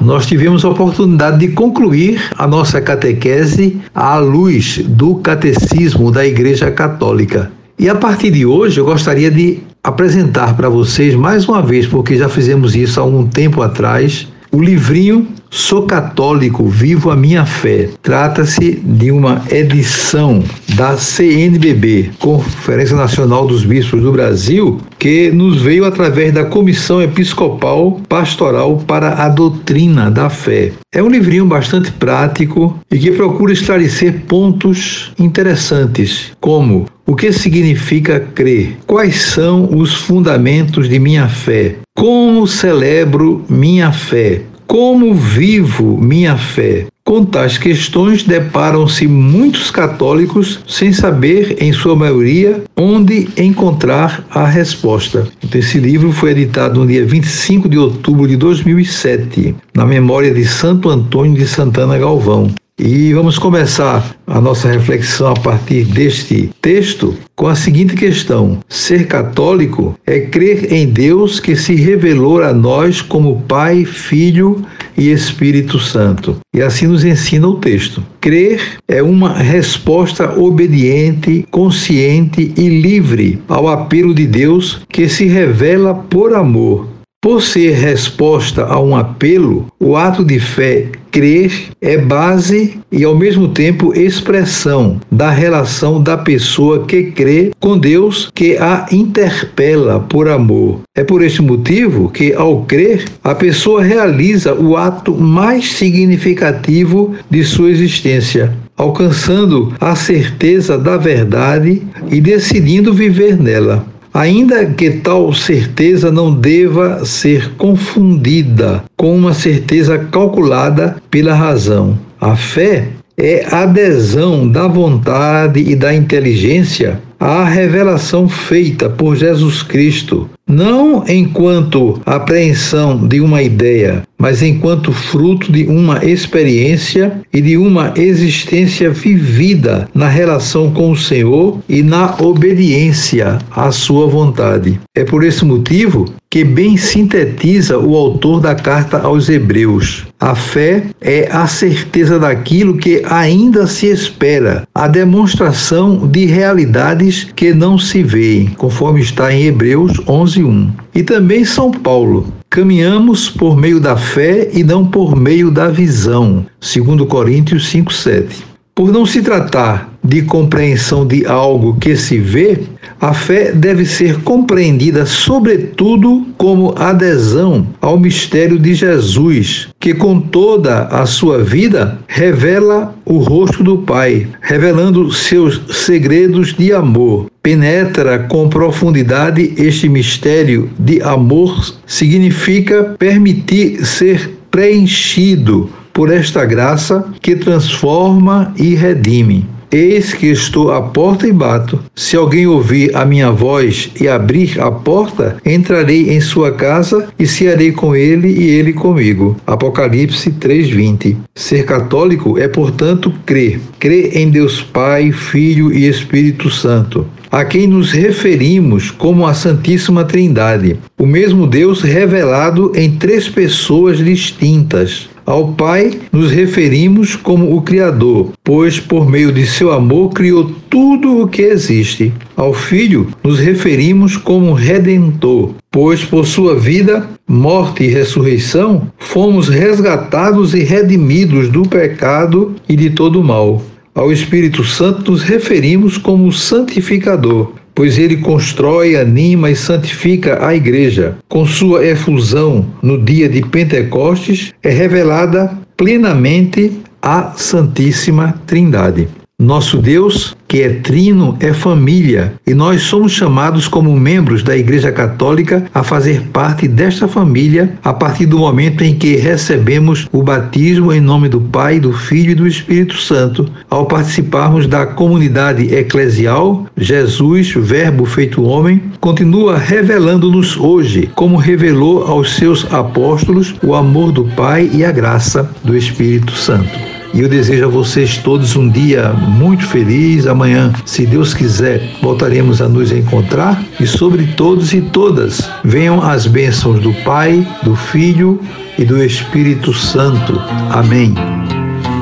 nós tivemos a oportunidade de concluir a nossa catequese à luz do catecismo da Igreja Católica. E a partir de hoje eu gostaria de apresentar para vocês mais uma vez, porque já fizemos isso há algum tempo atrás, o livrinho Sou Católico, Vivo a Minha Fé. Trata-se de uma edição da CNBB, Conferência Nacional dos Bispos do Brasil, que nos veio através da Comissão Episcopal Pastoral para a Doutrina da Fé. É um livrinho bastante prático e que procura esclarecer pontos interessantes, como o que significa crer? Quais são os fundamentos de minha fé? Como celebro minha fé? Como vivo minha fé? Com tais questões deparam-se muitos católicos sem saber, em sua maioria, onde encontrar a resposta. Esse livro foi editado no dia 25 de outubro de 2007, na memória de Santo Antônio de Santana Galvão. E vamos começar a nossa reflexão a partir deste texto com a seguinte questão: Ser católico é crer em Deus que se revelou a nós como Pai, Filho e Espírito Santo. E assim nos ensina o texto. Crer é uma resposta obediente, consciente e livre ao apelo de Deus que se revela por amor por ser resposta a um apelo, o ato de fé crer é base e ao mesmo tempo expressão da relação da pessoa que crê com Deus que a interpela por amor. É por este motivo que, ao crer, a pessoa realiza o ato mais significativo de sua existência, alcançando a certeza da verdade e decidindo viver nela ainda que tal certeza não deva ser confundida com uma certeza calculada pela razão. A fé é adesão da vontade e da inteligência à revelação feita por Jesus Cristo, não enquanto apreensão de uma ideia, mas enquanto fruto de uma experiência e de uma existência vivida na relação com o Senhor e na obediência à sua vontade. É por esse motivo que bem sintetiza o autor da carta aos Hebreus. A fé é a certeza daquilo que ainda se espera, a demonstração de realidades que não se veem, conforme está em Hebreus 11:1. E também São Paulo. Caminhamos por meio da fé e não por meio da visão, segundo Coríntios 5:7. Por não se tratar de compreensão de algo que se vê, a fé deve ser compreendida, sobretudo, como adesão ao mistério de Jesus, que com toda a sua vida revela o rosto do Pai, revelando seus segredos de amor. Penetra com profundidade este mistério de amor, significa permitir ser preenchido por esta graça que transforma e redime. Eis que estou à porta e bato. Se alguém ouvir a minha voz e abrir a porta, entrarei em sua casa e cearei com ele e ele comigo. Apocalipse 3:20. Ser católico é, portanto, crer. Crer em Deus Pai, Filho e Espírito Santo a quem nos referimos como a Santíssima Trindade, o mesmo Deus revelado em três pessoas distintas. Ao Pai nos referimos como o Criador, pois por meio de seu amor criou tudo o que existe. Ao Filho nos referimos como Redentor, pois por sua vida, morte e ressurreição fomos resgatados e redimidos do pecado e de todo o mal. Ao Espírito Santo nos referimos como santificador, pois ele constrói, anima e santifica a igreja. Com sua efusão no dia de Pentecostes, é revelada plenamente a Santíssima Trindade. Nosso Deus, que é trino, é família, e nós somos chamados como membros da Igreja Católica a fazer parte desta família a partir do momento em que recebemos o batismo em nome do Pai, do Filho e do Espírito Santo. Ao participarmos da comunidade eclesial, Jesus, Verbo feito homem, continua revelando-nos hoje, como revelou aos seus apóstolos, o amor do Pai e a graça do Espírito Santo. E eu desejo a vocês todos um dia muito feliz. Amanhã, se Deus quiser, voltaremos a nos encontrar. E sobre todos e todas, venham as bênçãos do Pai, do Filho e do Espírito Santo. Amém.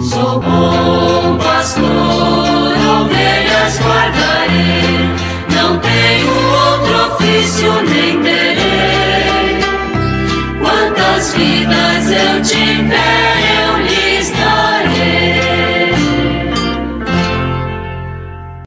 Sou bom pastor, ovelhas guardarei, não tenho outro ofício nem terei. Quantas vidas eu tiver